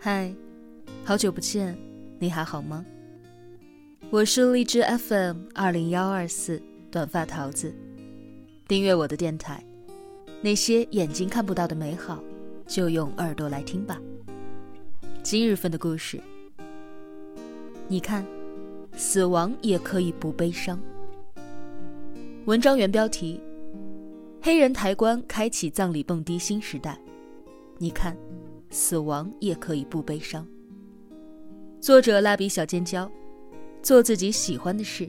嗨，好久不见，你还好吗？我是荔枝 FM 二零幺二四短发桃子，订阅我的电台，那些眼睛看不到的美好，就用耳朵来听吧。今日份的故事，你看，死亡也可以不悲伤。文章原标题：黑人抬棺开启葬礼蹦迪新时代。你看，死亡也可以不悲伤。作者：蜡笔小尖椒。做自己喜欢的事，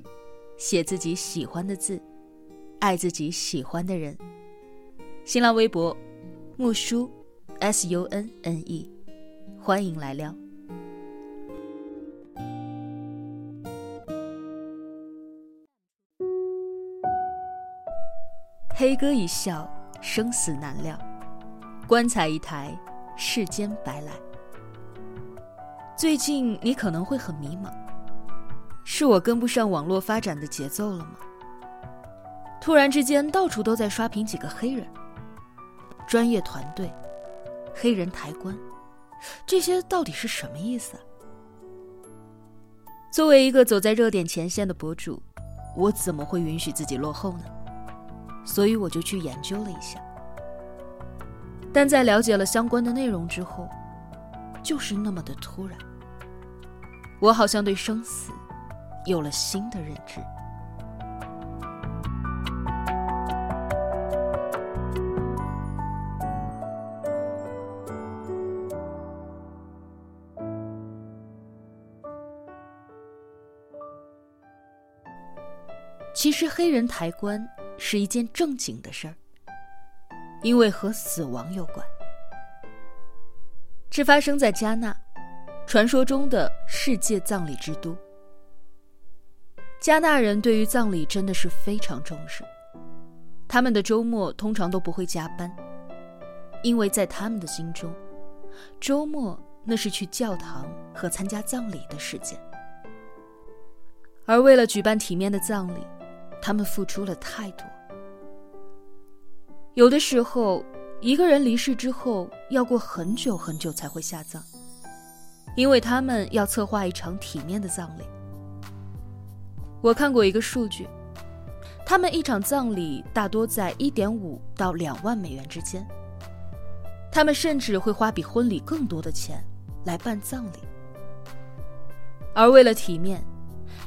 写自己喜欢的字，爱自己喜欢的人。新浪微博：木叔，S U N N E，欢迎来聊。黑哥一笑，生死难料；棺材一抬，世间白来。最近你可能会很迷茫。是我跟不上网络发展的节奏了吗？突然之间，到处都在刷屏几个黑人，专业团队，黑人抬棺，这些到底是什么意思啊？作为一个走在热点前线的博主，我怎么会允许自己落后呢？所以我就去研究了一下。但在了解了相关的内容之后，就是那么的突然，我好像对生死。有了新的认知。其实，黑人抬棺是一件正经的事儿，因为和死亡有关。这发生在加纳，传说中的世界葬礼之都。加纳人对于葬礼真的是非常重视，他们的周末通常都不会加班，因为在他们的心中，周末那是去教堂和参加葬礼的时间。而为了举办体面的葬礼，他们付出了太多。有的时候，一个人离世之后，要过很久很久才会下葬，因为他们要策划一场体面的葬礼。我看过一个数据，他们一场葬礼大多在一点五到两万美元之间。他们甚至会花比婚礼更多的钱来办葬礼。而为了体面，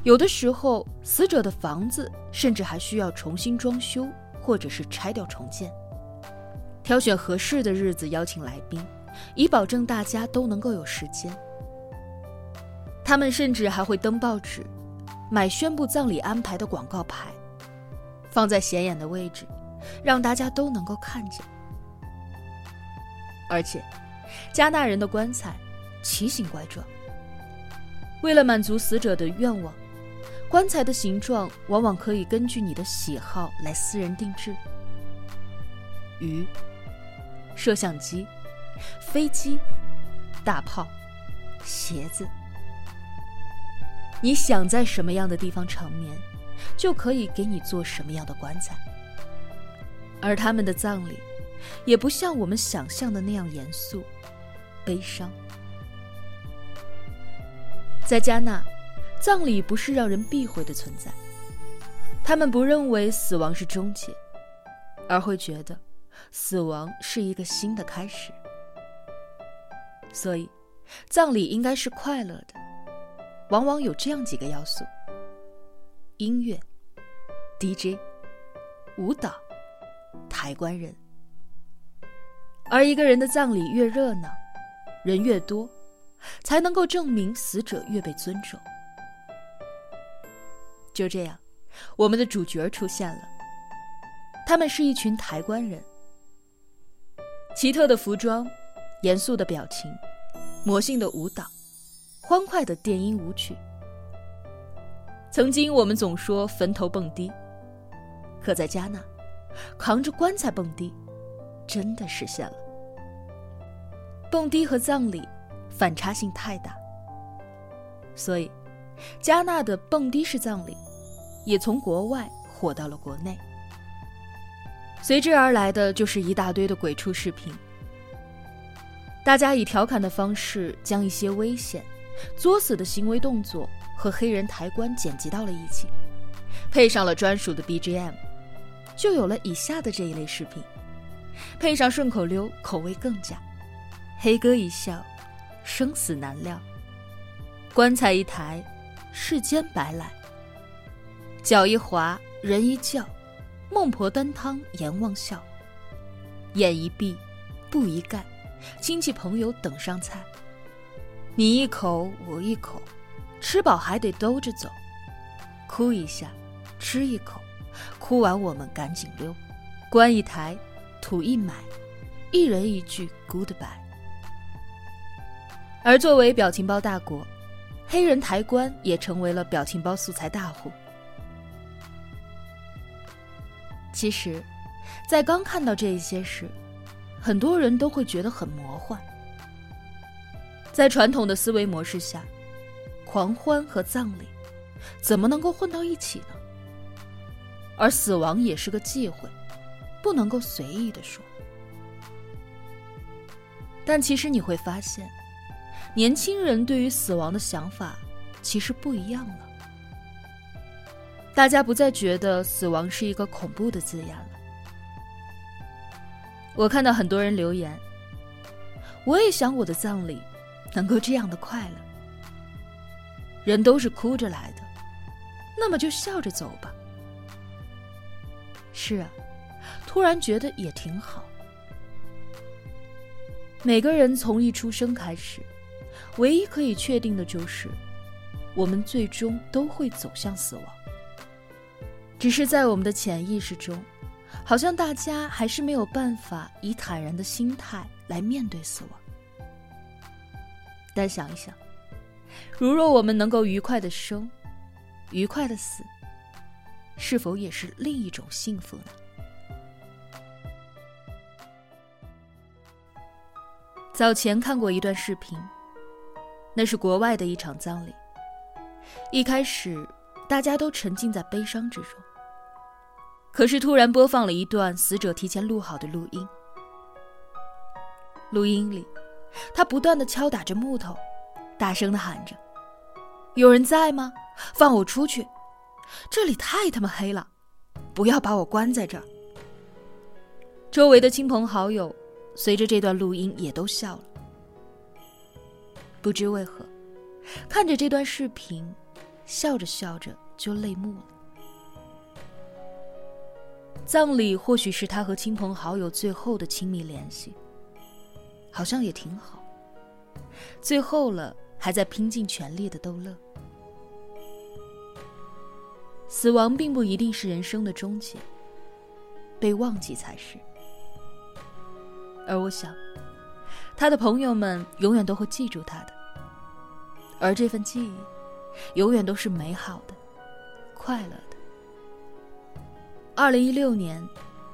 有的时候死者的房子甚至还需要重新装修，或者是拆掉重建。挑选合适的日子邀请来宾，以保证大家都能够有时间。他们甚至还会登报纸。买宣布葬礼安排的广告牌，放在显眼的位置，让大家都能够看见。而且，加纳人的棺材奇形怪状。为了满足死者的愿望，棺材的形状往往可以根据你的喜好来私人定制。鱼、摄像机、飞机、大炮、鞋子。你想在什么样的地方长眠，就可以给你做什么样的棺材。而他们的葬礼，也不像我们想象的那样严肃、悲伤。在加纳，葬礼不是让人避讳的存在。他们不认为死亡是终结，而会觉得死亡是一个新的开始。所以，葬礼应该是快乐的。往往有这样几个要素：音乐、DJ、舞蹈、抬棺人。而一个人的葬礼越热闹，人越多，才能够证明死者越被尊重。就这样，我们的主角出现了。他们是一群抬棺人，奇特的服装，严肃的表情，魔性的舞蹈。欢快的电音舞曲。曾经我们总说坟头蹦迪，可在加纳，扛着棺材蹦迪，真的实现了。蹦迪和葬礼反差性太大，所以加纳的蹦迪式葬礼也从国外火到了国内。随之而来的就是一大堆的鬼畜视频。大家以调侃的方式将一些危险、作死的行为动作和黑人抬棺剪辑到了一起，配上了专属的 BGM，就有了以下的这一类视频。配上顺口溜，口味更佳。黑哥一笑，生死难料；棺材一抬，世间白来。脚一滑，人一叫，孟婆端汤阎王笑。眼一闭，布一盖，亲戚朋友等上菜。你一口我一口，吃饱还得兜着走。哭一下，吃一口，哭完我们赶紧溜。棺一抬。土一埋，一人一句 goodbye。而作为表情包大国，黑人抬棺也成为了表情包素材大户。其实，在刚看到这一些时，很多人都会觉得很魔幻。在传统的思维模式下，狂欢和葬礼怎么能够混到一起呢？而死亡也是个忌讳。不能够随意的说，但其实你会发现，年轻人对于死亡的想法其实不一样了。大家不再觉得死亡是一个恐怖的字眼了。我看到很多人留言，我也想我的葬礼能够这样的快乐。人都是哭着来的，那么就笑着走吧。是啊。突然觉得也挺好。每个人从一出生开始，唯一可以确定的就是，我们最终都会走向死亡。只是在我们的潜意识中，好像大家还是没有办法以坦然的心态来面对死亡。但想一想，如若我们能够愉快的生，愉快的死，是否也是另一种幸福呢？早前看过一段视频，那是国外的一场葬礼。一开始，大家都沉浸在悲伤之中。可是突然播放了一段死者提前录好的录音。录音里，他不断的敲打着木头，大声的喊着：“有人在吗？放我出去！这里太他妈黑了，不要把我关在这儿。”周围的亲朋好友。随着这段录音，也都笑了。不知为何，看着这段视频，笑着笑着就泪目了。葬礼或许是他和亲朋好友最后的亲密联系，好像也挺好。最后了，还在拼尽全力的逗乐。死亡并不一定是人生的终结，被忘记才是。而我想，他的朋友们永远都会记住他的，而这份记忆，永远都是美好的、快乐的。二零一六年，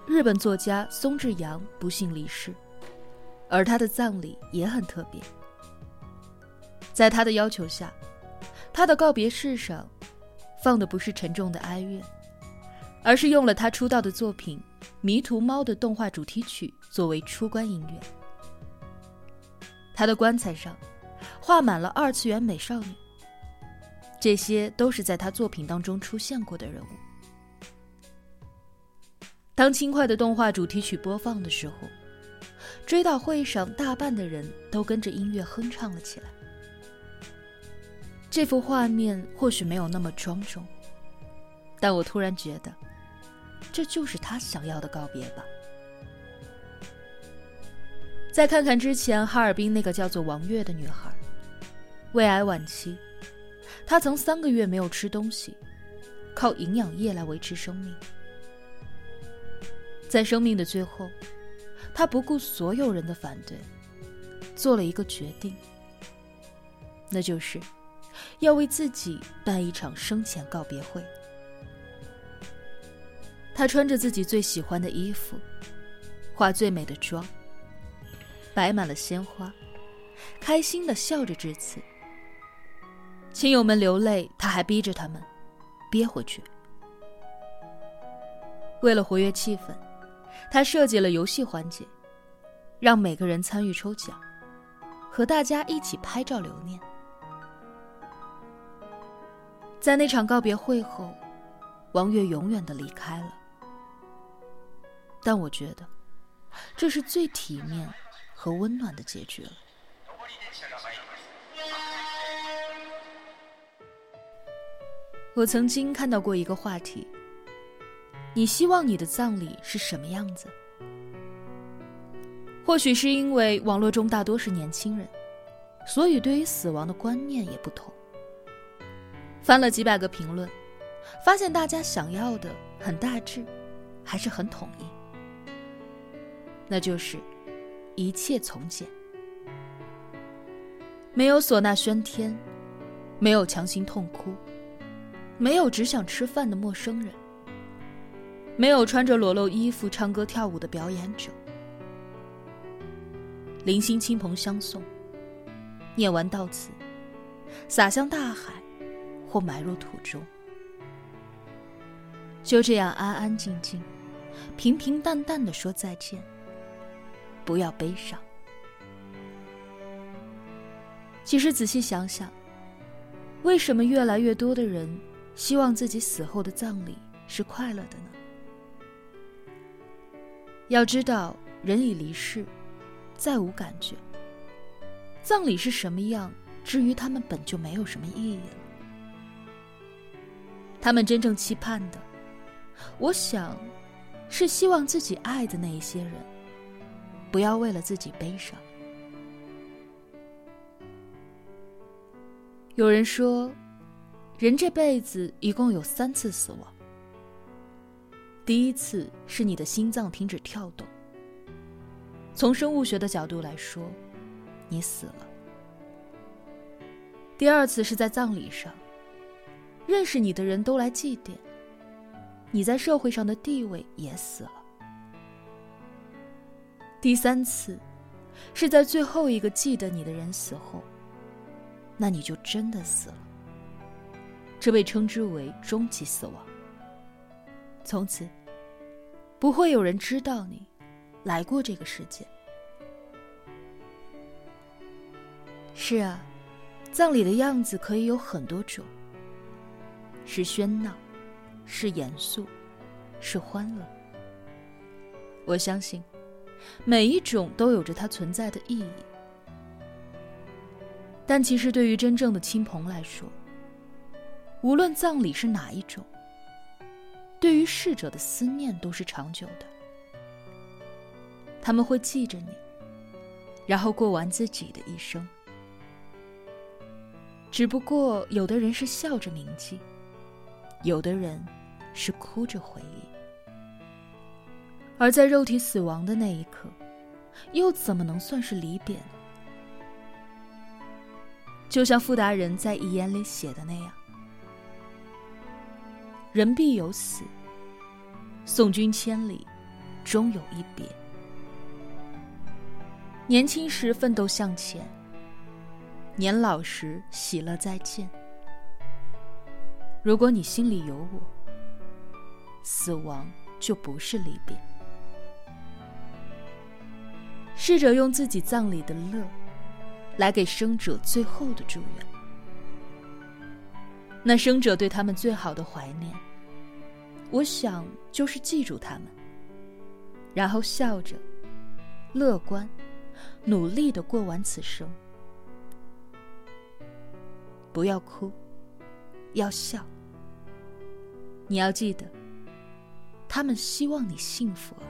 日本作家松志阳不幸离世，而他的葬礼也很特别。在他的要求下，他的告别式上，放的不是沉重的哀乐，而是用了他出道的作品。《迷途猫》的动画主题曲作为出关音乐，他的棺材上画满了二次元美少女，这些都是在他作品当中出现过的人物。当轻快的动画主题曲播放的时候，追悼会上大半的人都跟着音乐哼唱了起来。这幅画面或许没有那么庄重，但我突然觉得。这就是他想要的告别吧。再看看之前哈尔滨那个叫做王月的女孩，胃癌晚期，她曾三个月没有吃东西，靠营养液来维持生命。在生命的最后，她不顾所有人的反对，做了一个决定，那就是要为自己办一场生前告别会。他穿着自己最喜欢的衣服，化最美的妆，摆满了鲜花，开心的笑着致辞。亲友们流泪，他还逼着他们憋回去。为了活跃气氛，他设计了游戏环节，让每个人参与抽奖，和大家一起拍照留念。在那场告别会后，王月永远的离开了。但我觉得，这是最体面和温暖的结局了。我曾经看到过一个话题：你希望你的葬礼是什么样子？或许是因为网络中大多是年轻人，所以对于死亡的观念也不同。翻了几百个评论，发现大家想要的很大致，还是很统一。那就是一切从简，没有唢呐喧天，没有强行痛哭，没有只想吃饭的陌生人，没有穿着裸露衣服唱歌跳舞的表演者。零星亲朋相送，念完悼词，洒向大海。或埋入土中，就这样安安静静、平平淡淡的说再见。不要悲伤。其实仔细想想，为什么越来越多的人希望自己死后的葬礼是快乐的呢？要知道，人已离世，再无感觉。葬礼是什么样，至于他们本就没有什么意义了。他们真正期盼的，我想，是希望自己爱的那一些人，不要为了自己悲伤。有人说，人这辈子一共有三次死亡。第一次是你的心脏停止跳动，从生物学的角度来说，你死了。第二次是在葬礼上。认识你的人都来祭奠，你在社会上的地位也死了。第三次，是在最后一个记得你的人死后，那你就真的死了。这被称之为终极死亡。从此，不会有人知道你来过这个世界。是啊，葬礼的样子可以有很多种。是喧闹，是严肃，是欢乐。我相信，每一种都有着它存在的意义。但其实，对于真正的亲朋来说，无论葬礼是哪一种，对于逝者的思念都是长久的。他们会记着你，然后过完自己的一生。只不过，有的人是笑着铭记。有的人是哭着回忆，而在肉体死亡的那一刻，又怎么能算是离别呢？就像傅达人在遗言里写的那样：“人必有死，送君千里，终有一别。年轻时奋斗向前，年老时喜乐再见。”如果你心里有我，死亡就不是离别。试着用自己葬礼的乐，来给生者最后的祝愿。那生者对他们最好的怀念，我想就是记住他们，然后笑着、乐观、努力的过完此生。不要哭，要笑。你要记得，他们希望你幸福啊。